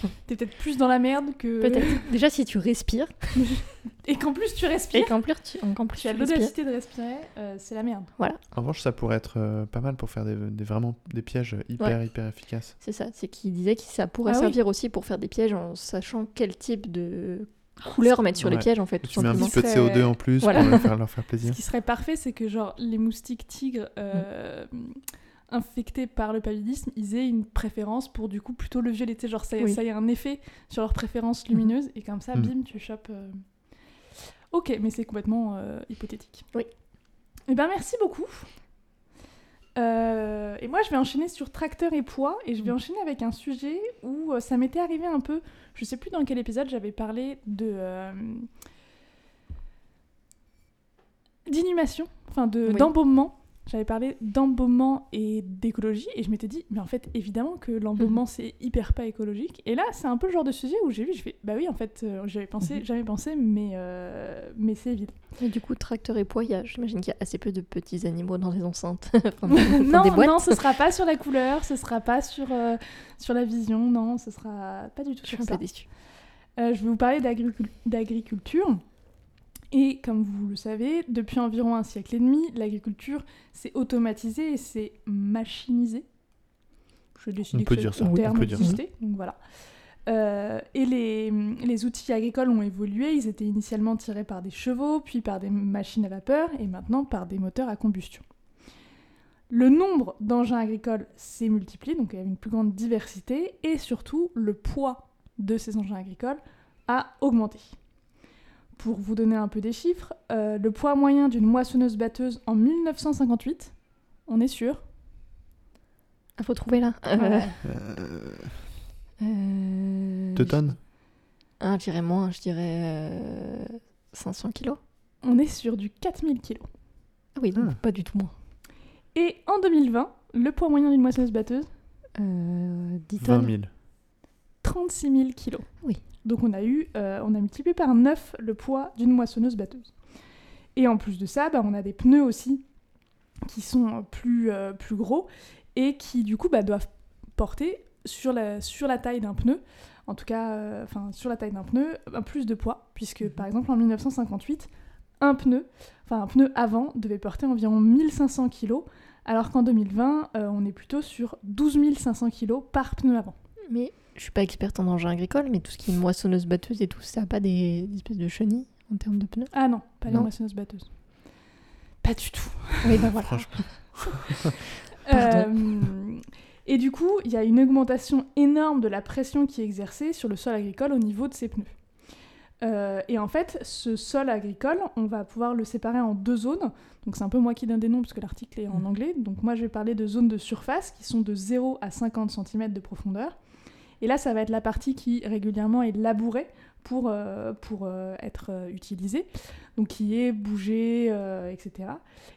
t'es peut-être plus dans la merde que. Peut-être. Déjà, si tu respires Et qu'en plus tu et respires, qu'en plus tu, en plus, tu as tu l'audacité de respirer, euh, c'est la merde. En revanche, ça pourrait être euh, pas mal pour faire des, des- vraiment des pièges hyper, hyper efficaces. C'est ça, c'est qu'il disait que ça pourrait Ah oui. servir aussi pour faire des pièges en sachant quel type de couleur mettre sur les pièges en fait. Tout Tu mets un petit peu de serait- CO2 en plus Voilà. pour leur faire, leur faire Ce plaisir. qui serait parfait, c'est que genre les moustiques tigres euh, infectés par le paludisme, ils aient une préférence pour du coup plutôt le violet. Tu sais, genre ça, Oui. ça y a un effet sur leur préférence lumineuse et comme ça, Mhm. bim, tu chopes. euh. Ok, mais c'est complètement euh, hypothétique. Oui. Eh ben merci beaucoup. Euh, et moi, je vais enchaîner sur tracteur et poids, et je vais Mhm. enchaîner avec un sujet où euh, ça m'était arrivé un peu. Je sais plus dans quel épisode j'avais parlé de euh, d'inhumation, enfin de Oui. d'embaumement. J'avais parlé d'embaumement et d'écologie, et je m'étais dit, mais en fait, évidemment que l'embaumement c'est hyper pas écologique. Et là, c'est un peu le genre de sujet où j'ai vu, je fais, bah oui, en fait, euh, j'avais pensé, Mhm. jamais pensé, mais euh, mais c'est évident. Et du coup, tracteur et poids, j'imagine qu'il y a assez peu de petits animaux dans les enceintes. Enfin, non, des boîtes. non, ce sera pas sur la couleur, ce sera pas sur, euh, sur la vision, non, ce sera pas du tout Je suis sur un ça. peu déçue. Je vais vous parler d'agricu- d'agriculture. Et comme vous le savez, depuis environ un siècle et demi, l'agriculture s'est automatisée et s'est machinisée. Je décidé On peut que dire ça, on terme peut dire ça. donc voilà. Euh, et les, les outils agricoles ont évolué, ils étaient initialement tirés par des chevaux, puis par des machines à vapeur, et maintenant par des moteurs à combustion. Le nombre d'engins agricoles s'est multiplié, donc il y a une plus grande diversité, et surtout le poids de ces engins agricoles a augmenté. Pour vous donner un peu des chiffres, euh, le poids moyen d'une moissonneuse-batteuse en 1958, on est sûr. Ah, faut trouver là. Euh, Ouais. Euh, euh, deux tonnes Ah, je dirais moins, je dirais euh, 500 kilos. On est sur du 4000 kg. Ah oui, donc Ah. pas du tout moins. Et en 2020, le poids moyen d'une moissonneuse-batteuse, Euh, 10 20 tonnes. 000. 36 000 kg. Oui. Donc on a eu, euh, on a multiplié par 9 le poids d'une moissonneuse-batteuse. Et en plus de ça, bah, on a des pneus aussi qui sont plus, euh, plus gros et qui du coup bah, doivent porter sur la, sur la taille d'un pneu, en tout cas euh, sur la taille d'un pneu, un plus de poids, puisque Mhm. par exemple en 1958, un pneu, enfin un pneu avant devait porter environ 1500 kg, alors qu'en 2020, euh, on est plutôt sur 12 500 kg par pneu avant. Mais je suis pas experte en engins agricoles, mais tout ce qui est moissonneuse batteuse et tout, ça a pas des, des espèces de chenilles en termes de pneus? Ah non, pas les moissonneuses batteuses. Pas du tout. Oui, bah voilà. Franchement. Pardon. Euh, et du coup, il y a une augmentation énorme de la pression qui est exercée sur le sol agricole au niveau de ces pneus. Euh, et en fait, ce sol agricole, on va pouvoir le séparer en deux zones. Donc c'est un peu moi qui donne des noms parce que l'article est en Mhm. anglais. Donc moi, je vais parler de zones de surface qui sont de 0 à 50 cm de profondeur. Et là, ça va être la partie qui régulièrement est labourée pour, euh, pour euh, être euh, utilisée. Donc qui est bougée, etc.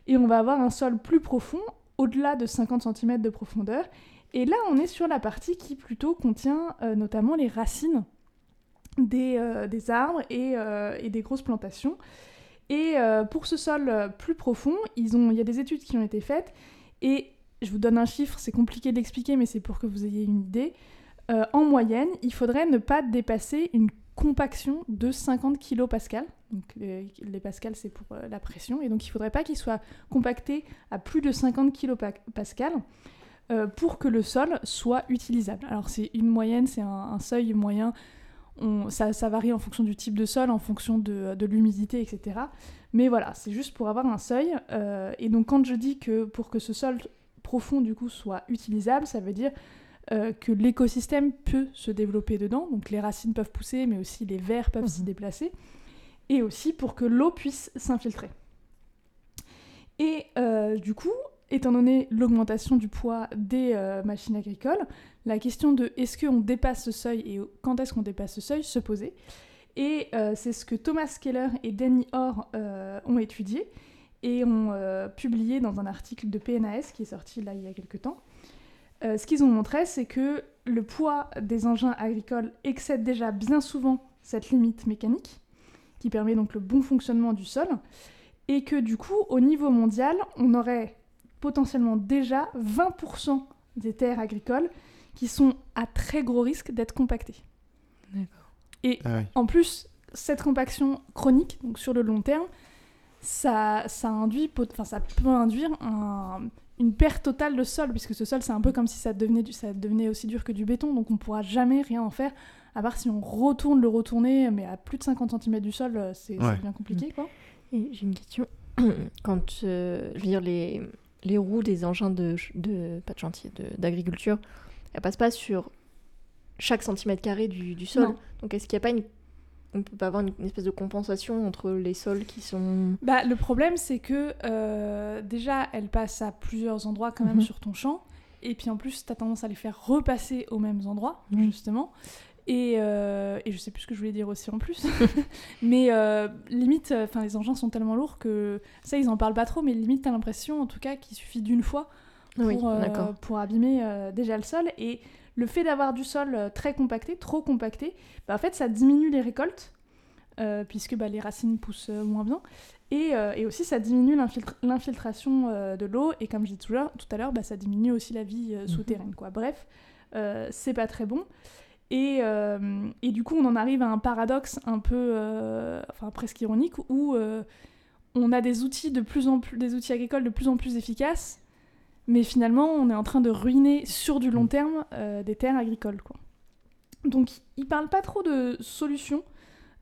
Et on va avoir un sol plus profond, au-delà de 50 cm de profondeur. Et là, on est sur la partie qui plutôt contient notamment les racines des, des arbres et, et des grosses plantations. Et pour ce sol plus profond, il y a des études qui ont été faites. Et je vous donne un chiffre, c'est compliqué de l'expliquer, mais c'est pour que vous ayez une idée. Euh, en moyenne, il faudrait ne pas dépasser une compaction de 50 kPa. Donc les, pascals, c'est pour euh, la pression. Et donc il ne faudrait pas qu'il soit compacté à plus de 50 kPa euh, pour que le sol soit utilisable. Alors c'est une moyenne, c'est un, seuil moyen. On- ça, varie en fonction du type de sol, en fonction de, de l'humidité, etc. Mais voilà, c'est juste pour avoir un seuil. et donc quand je dis que pour que ce sol profond du coup soit utilisable, ça veut dire euh, que l'écosystème peut se développer dedans. Donc les racines peuvent pousser, mais aussi les vers peuvent s'y Mhm. déplacer. et aussi pour que l'eau puisse s'infiltrer. Et euh, du coup, étant donné l'augmentation du poids des euh, machines agricoles, la question de est-ce qu'on dépasse ce seuil et quand est-ce qu'on dépasse ce seuil se posait. Et euh, c'est ce que Thomas Keller et Danny Orr ont étudié et ont publié dans un article de PNAS qui est sorti là il y a quelques temps. Ce qu'ils ont montré, c'est que le poids des engins agricoles excède déjà bien souvent cette limite mécanique, qui permet donc le bon fonctionnement du sol, et que du coup, au niveau mondial, on aurait potentiellement déjà 20% des terres agricoles qui sont à très gros risque d'être compactées. Et ah en plus, cette compaction chronique, donc sur le long terme, ça, ça, induit, enfin, ça peut induire une perte totale de sol, puisque ce sol, c'est un peu comme si ça devenait, du, ça devenait aussi dur que du béton, donc on ne pourra jamais rien en faire, à part si on retourne le retourner, mais à plus de 50 cm du sol, euh, c'est bien compliqué. quoi. J'ai une question. Quand, euh, je veux dire, les, les roues des engins de, de pas de chantier, d'agriculture, elles passent pas sur chaque centimètre carré du, du sol. Donc est-ce qu'il n'y a pas une on peut pas avoir une, espèce de compensation entre les sols qui sont. Bah, le problème, c'est que euh, déjà, elles passent à plusieurs endroits quand même mhm. sur ton champ. Et puis en plus, tu as tendance à les faire repasser aux mêmes endroits, justement. Et, euh, et, je sais plus ce que je voulais dire aussi en plus. mais euh, limite, euh, enfin les engins sont tellement lourds que ça, ils en parlent pas trop, mais limite, t'as l'impression en tout cas qu'il suffit d'une fois pour, pour abîmer déjà le sol. Et le fait d'avoir du sol très compacté, trop compacté, bah, en fait, ça diminue les récoltes, puisque bah, les racines poussent moins bien. Et, et, aussi, ça diminue l'infiltration de l'eau. Et comme je dis tout à l'heure, bah, ça diminue aussi la vie mhm. souterraine. Quoi. Bref, c'est pas très bon. Et, euh, et, du coup, on en arrive à un paradoxe un peu, euh, enfin presque ironique, où euh, on a des outils de plus en plus, des outils agricoles de plus en plus efficaces, mais finalement, on est en train de ruiner sur du long mm. terme des terres agricoles, quoi. Donc, ils parlent pas trop de solutions.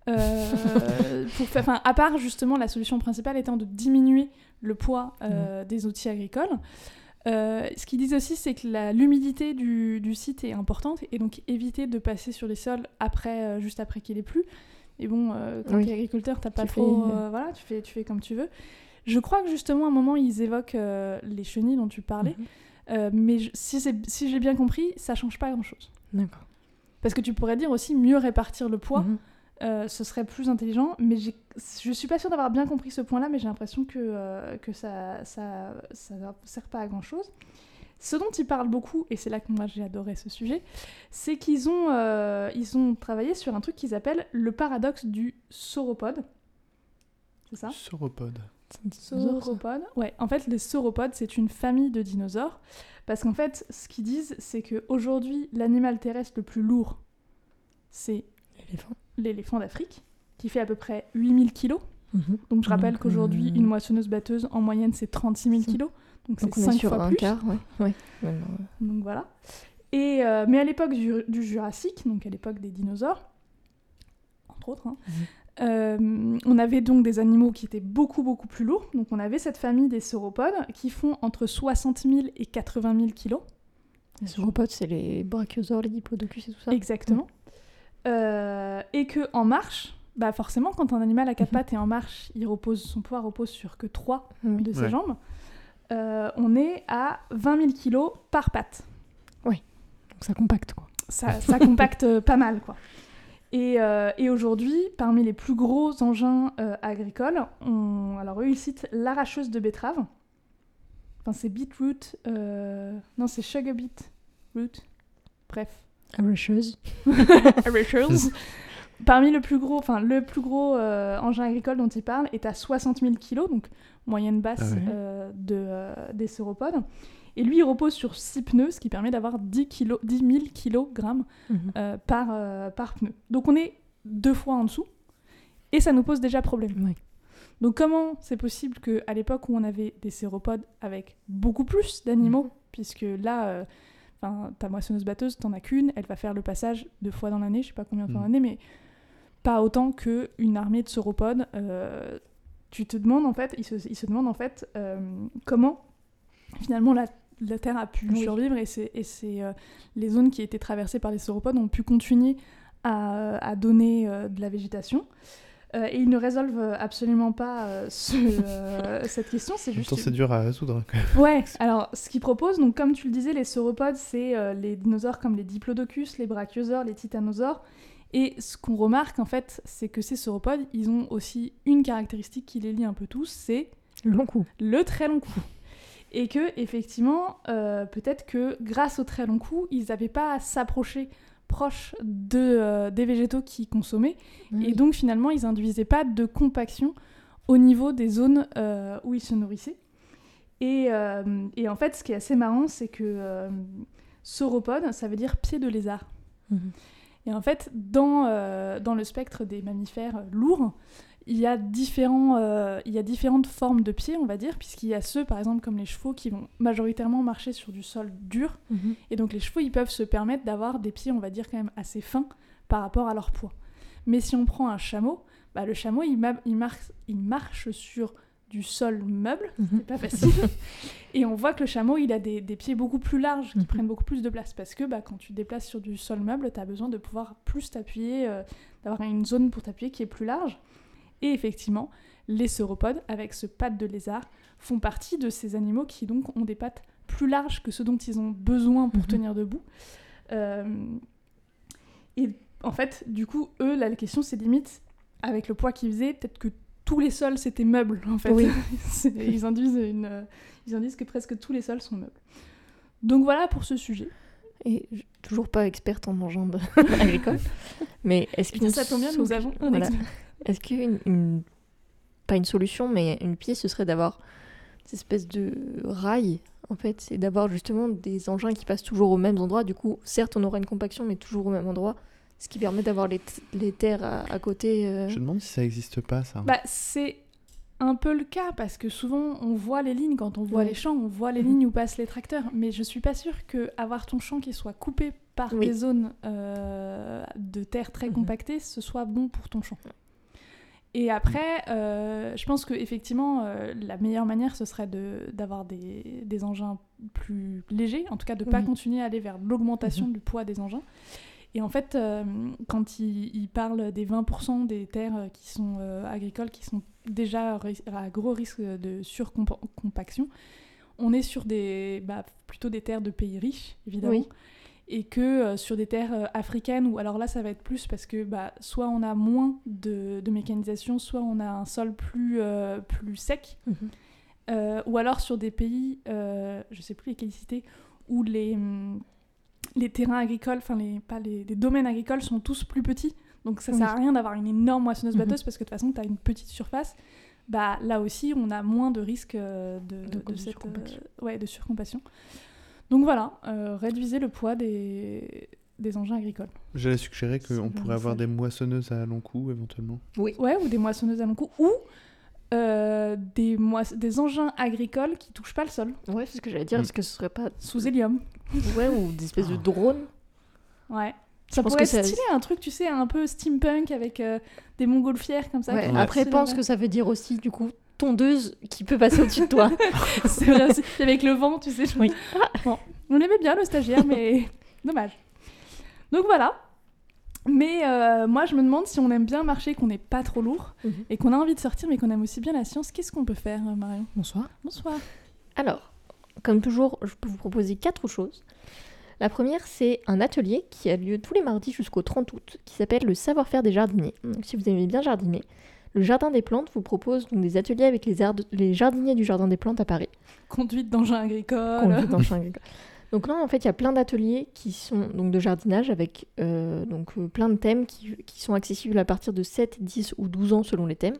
pour faire, à part justement la solution principale étant de diminuer le poids mm. des outils agricoles. Euh, ce qu'ils disent aussi, c'est que l'humidité du, du, site est importante et donc éviter de passer sur les sols après, euh, juste après qu'il ait plu. Et bon, euh, quand tu es agriculteur, t'as pas trop. voilà, tu fais, tu fais comme tu veux. Je crois que justement, à un moment, ils évoquent les chenilles dont tu parlais. Mhm. mais si, si j'ai bien compris, ça change pas grand-chose. D'accord. Parce que tu pourrais dire aussi mieux répartir le poids. Mhm. Euh, ce serait plus intelligent. Mais je suis pas sûre d'avoir bien compris ce point-là, mais j'ai l'impression que, euh, que ça, ça, ça sert pas à grand-chose. Ce dont ils parlent beaucoup, et c'est là que moi j'ai adoré ce sujet, c'est qu'ils ont, euh, ils ont travaillé sur un truc qu'ils appellent le paradoxe du sauropode. C'est ça? Sauropode. Sauropode. Ouais, en fait, les sauropodes, c'est une famille de dinosaures. Parce qu'en fait, ce qu'ils disent, c'est qu'aujourd'hui, l'animal terrestre le plus lourd, c'est l'éléphant l'éléphant d'Afrique, qui fait à peu près 8000 kilos. Mhm. Donc je rappelle qu'aujourd'hui, euh, une moissonneuse batteuse, en moyenne, c'est 36 000 kilos. Donc c'est 5 fois plus. Quart, ouais. Donc voilà. Et, euh, mais à l'époque du, Jurassique, donc à l'époque des dinosaures, entre autres, hein, mhm. Euh, on avait donc des animaux qui étaient beaucoup beaucoup plus lourds. Donc on avait cette famille des sauropodes qui font entre 60 000 et 80 000 kilos. Les sauropodes, c'est les brachiosaures, les diplodocus et tout ça Exactement. Euh, et que en marche, bah forcément, quand un animal à quatre mhm. pattes est en marche, il repose, son poids repose sur que trois de ses jambes. Euh, on est à 20 000 kilos par patte. Oui, donc ça compacte quoi. Ça, ça compacte pas mal quoi. Et, euh, et aujourd'hui, parmi les plus gros engins agricoles, on... alors eux ils citent l'arracheuse de betterave. Enfin c'est beetroot, non c'est sugar beet root. Bref, Arracheuse. Arracheuse. Parmi le plus gros, enfin le plus gros euh, engin agricole dont il parle est à 60 000 kg, donc moyenne basse ah euh, de, euh, des sauropodes. Et lui, il repose sur 6 pneus, ce qui permet d'avoir 10, 10 000 kg par, par pneu. Donc on est deux fois en dessous, et ça nous pose déjà problème. Donc comment c'est possible qu'à l'époque où on avait des sauropodes avec beaucoup plus d'animaux, mhm. puisque là Enfin, ta moissonneuse-batteuse, t'en as qu'une, elle va faire le passage deux fois dans l'année, je sais pas combien de fois dans mm. l'année, mais pas autant qu'une armée de sauropodes. Euh, tu te demandes en fait, ils se, ils se demandent en fait euh, comment finalement la, la, Terre a pu survivre et c'est euh, les zones qui étaient traversées par les sauropodes ont pu continuer à, à donner de la végétation. Euh, et ils ne résolvent absolument pas euh, ce, euh, cette question. C'est juste. c'est dur à résoudre. quand même. Ouais, alors ce qu'ils proposent, donc comme tu le disais, les sauropodes, c'est euh, les dinosaures comme les diplodocus, les brachiosaures, les titanosaures. Et ce qu'on remarque en fait, c'est que ces sauropodes, ils ont aussi une caractéristique qui les lie un peu tous, c'est Long coup. le très long cou. Et que effectivement, euh, peut-être que grâce au très long cou, ils n'avaient pas à s'approcher proche de, euh, des végétaux qu'ils consommaient. Et donc finalement, ils induisaient pas de compaction au niveau des zones euh, où ils se nourrissaient. Et, et en fait, ce qui est assez marrant, c'est que sauropode, ça veut dire pied de lézard. Mhm. Et en fait, dans, euh, dans le spectre des mammifères lourds, il y, a différents, euh, il y a différentes formes de pieds, on va dire, puisqu'il y a ceux, par exemple, comme les chevaux, qui vont majoritairement marcher sur du sol dur. Mhm. Et donc les chevaux, ils peuvent se permettre d'avoir des pieds, on va dire, quand même assez fins par rapport à leur poids. Mais si on prend un chameau, bah, le chameau, il, ma- il marche, il marche sur du sol meuble, Mhm. c'est pas facile. et on voit que le chameau, il a des, des pieds beaucoup plus larges, qui Mhm. prennent beaucoup plus de place. Parce que bah, quand tu te déplaces sur du sol meuble, tu as besoin de pouvoir plus t'appuyer, euh, d'avoir une zone pour t'appuyer qui est plus large. Et effectivement, les sauropodes, avec ce patte de lézard, font partie de ces animaux qui donc ont des pattes plus larges que ceux dont ils ont besoin pour Mhm. tenir debout. Euh, et en fait, du coup, eux, là, la question, c'est limite, avec le poids qu'ils faisaient, peut-être que tous les sols, c'était meubles, en fait. Oui. Ils, induisent une, ils induisent que presque tous les sols sont meubles. Donc voilà pour ce sujet. Et toujours pas experte en engins agricoles. Mais est-ce ça tombe bien, nous avons un voilà. expert. Est-ce qu'une une- pas une solution, mais une piste, ce serait d'avoir cette espèce de rail, en fait, c'est d'avoir justement des engins qui passent toujours au même endroit. Du coup, certes, on aura une compaction, mais toujours au même endroit, ce qui permet d'avoir les, les terres à, à côté. euh, Je me demande si ça existe pas, ça. Bah, c'est un peu le cas parce que souvent on voit les lignes quand on voit Ouais. les champs, on voit les Mhm. lignes où passent les tracteurs. Mais je suis pas sûre que avoir ton champ qui soit coupé par Oui. des zones euh, de terre très Mhm. compactées, ce soit bon pour ton champ. Et après, euh, je pense que effectivement, euh, la meilleure manière, ce serait de- d'avoir des, des engins plus légers, en tout cas de pas Oui. continuer à aller vers l'augmentation Mhm. du poids des engins. Et en fait, euh, quand il, il parle des 20% des terres qui sont euh, agricoles, qui sont déjà à gros risque de surcompaction, on est sur des, bah, plutôt des terres de pays riches, évidemment. Oui. Et que euh, sur des terres euh, africaines, ou alors là ça va être plus parce que bah, soit on a moins de, de mécanisation, soit on a un sol plus, euh, plus sec, Mhm. ou alors sur des pays, je sais plus lesquels citer, où les, hum, les terrains agricoles, enfin les, pas les, les domaines agricoles sont tous plus petits. Donc ça Oui. sert à rien d'avoir une énorme moissonneuse Mhm. batteuse parce que de toute façon tu as une petite surface. Bah, là aussi, on a moins de risques euh, de, De- de de cette, surcompaction. euh, ouais, de surcompassion. Donc voilà, euh, réduisez le poids des, des engins agricoles. J'allais suggérer qu'on pourrait avoir des moissonneuses à long cou, éventuellement. Oui. Ouais, ou des moissonneuses à long cours, ou euh, des, des engins agricoles qui touchent pas le sol, Ouais, c'est ce que j'allais dire. Mm. Est-ce que ce serait pas. sous hélium. Ouais, ou des espèces de drones Ouais. Ça pourrait être stylé, un truc, tu sais, un peu steampunk avec euh, des montgolfières comme ça. Ouais. Après, pense que ça veut dire aussi, du coup, tondeuse qui peut passer au-dessus de toi. C'est vrai aussi. Puis Avec le vent, tu sais. je- Oui. Bon, on aimait bien le stagiaire, mais dommage. Donc voilà. Mais euh, moi, je me demande si on aime bien marcher, qu'on n'est pas trop lourd Mhm. et qu'on a envie de sortir, mais qu'on aime aussi bien la science. Qu'est-ce qu'on peut faire, euh, Marion? Bonsoir. Bonsoir. Alors, comme toujours, je peux vous proposer quatre choses. La première, c'est un atelier qui a lieu tous les mardis jusqu'au 30 août, qui s'appelle le savoir-faire des jardiniers. Donc, si vous aimez bien jardiner, le Jardin des Plantes vous propose donc des ateliers avec les, ard- les jardiniers du Jardin des Plantes à Paris. Conduite d'engin agricole. Conduite en champ agricole. Donc là, en fait, il y a plein d'ateliers qui sont donc de jardinage avec euh, donc euh, plein de thèmes qui, qui sont accessibles à partir de 7, 10 ou 12 ans selon les thèmes.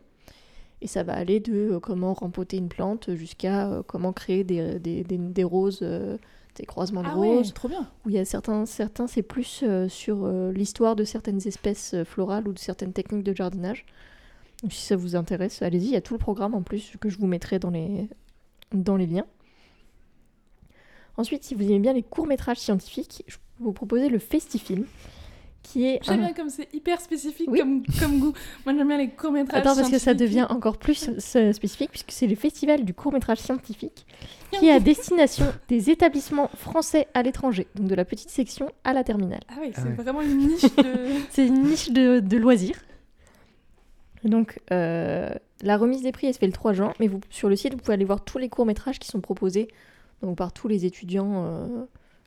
Et ça va aller de euh, comment rempoter une plante jusqu'à comment créer des, des, des- des roses, euh, des croisements de Ah ouais, roses. trop bien. Où il y a certains, certains c'est plus euh, sur l'histoire de certaines espèces florales ou de certaines techniques de jardinage. Donc, si ça vous intéresse, allez-y, il y a tout le programme en plus que je vous mettrai dans les, dans les liens. Ensuite, si vous aimez bien les courts-métrages scientifiques, je peux vous proposer le Festifilm, qui est J'aime un- bien comme c'est hyper spécifique Oui. comme, comme goût. Moi, j'aime bien les courts-métrages. Attends, parce que ça scientifiques. devient encore plus spécifique, puisque c'est le festival du court-métrage scientifique, qui est à destination des établissements français à l'étranger, donc de la petite section à la terminale. Ah oui, Ah c'est ouais. vraiment une niche de. C'est une niche de, de loisirs. Donc, euh, la remise des prix, elle se fait le 3 juin, mais vous, sur le site, vous pouvez aller voir tous les courts-métrages qui sont proposés donc, par tous les étudiants euh,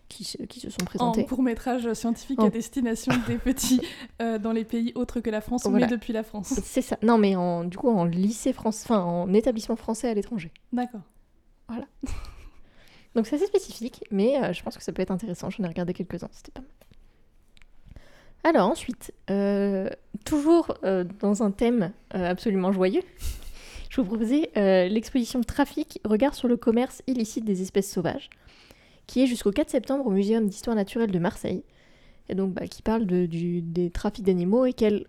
qui, se, qui se sont En présentés. court-métrage scientifique En- à destination des petits euh, dans les pays autres que la France, Voilà. mais depuis la France. C'est ça. Non, mais en, du coup, en lycée français, enfin, en établissement français à l'étranger. D'accord. Donc c'est assez spécifique, mais euh, je pense que ça peut être intéressant. J'en ai regardé quelques-uns, c'était pas mal. Alors ensuite, toujours dans un thème absolument joyeux, je vous proposais euh, l'exposition Trafic, regard sur le commerce illicite des espèces sauvages, qui est jusqu'au 4 septembre au Muséum d'histoire naturelle de Marseille, et donc bah, qui parle de- du- des trafics d'animaux et quelle,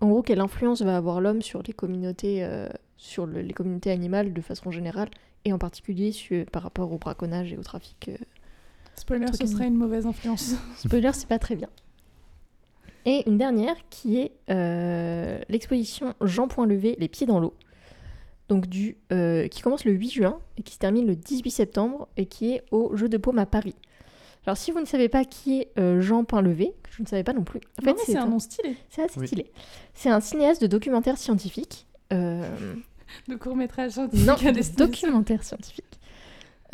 en gros quelle influence va avoir l'homme sur les communautés, euh, sur le- les communautés animales de façon générale et en particulier sur- par rapport au braconnage et au trafic. euh. Spoiler, ce serait une mauvaise influence. Spoiler, c'est pas très bien. Et une dernière qui est euh, l'exposition Jean Point Levé, Les Pieds dans l'eau. Donc du, euh, qui commence le 8 juin et qui se termine le 18 septembre et qui est au Jeu de Paume à Paris. Alors si vous ne savez pas qui est euh, Jean Point Levé, que je ne savais pas non plus, en Non, fait mais c'est un nom stylé. c'est assez Oui. stylé. C'est un cinéaste de documentaire scientifique. euh, De court-métrage scientifique non, de documentaire scientifique.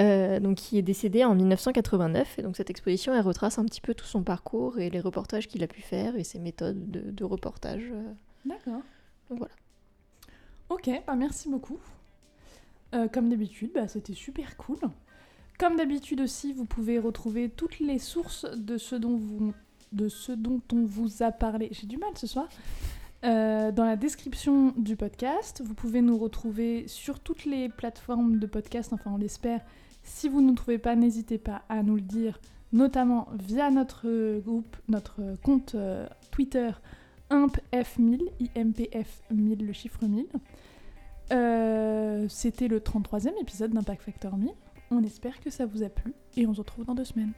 Euh, donc, qui est décédé en 1989. Et donc, cette exposition, elle retrace un petit peu tout son parcours et les reportages qu'il a pu faire et ses méthodes de, de reportage. euh. D'accord. Donc, voilà. Ok, bah merci beaucoup. Euh, comme d'habitude, bah, c'était super cool. Comme d'habitude aussi, vous pouvez retrouver toutes les sources de ce dont, on vous a parlé. J'ai du mal ce soir. Euh, dans la description du podcast, vous pouvez nous retrouver sur toutes les plateformes de podcast, enfin on l'espère. Si vous ne nous trouvez pas, n'hésitez pas à nous le dire, notamment via notre groupe, notre compte euh, Twitter IMPF1000, IMPF1000, le chiffre 1000. Euh, C'était le 33e épisode d'Impact Factor 1000. On espère que ça vous a plu et on se retrouve dans deux semaines.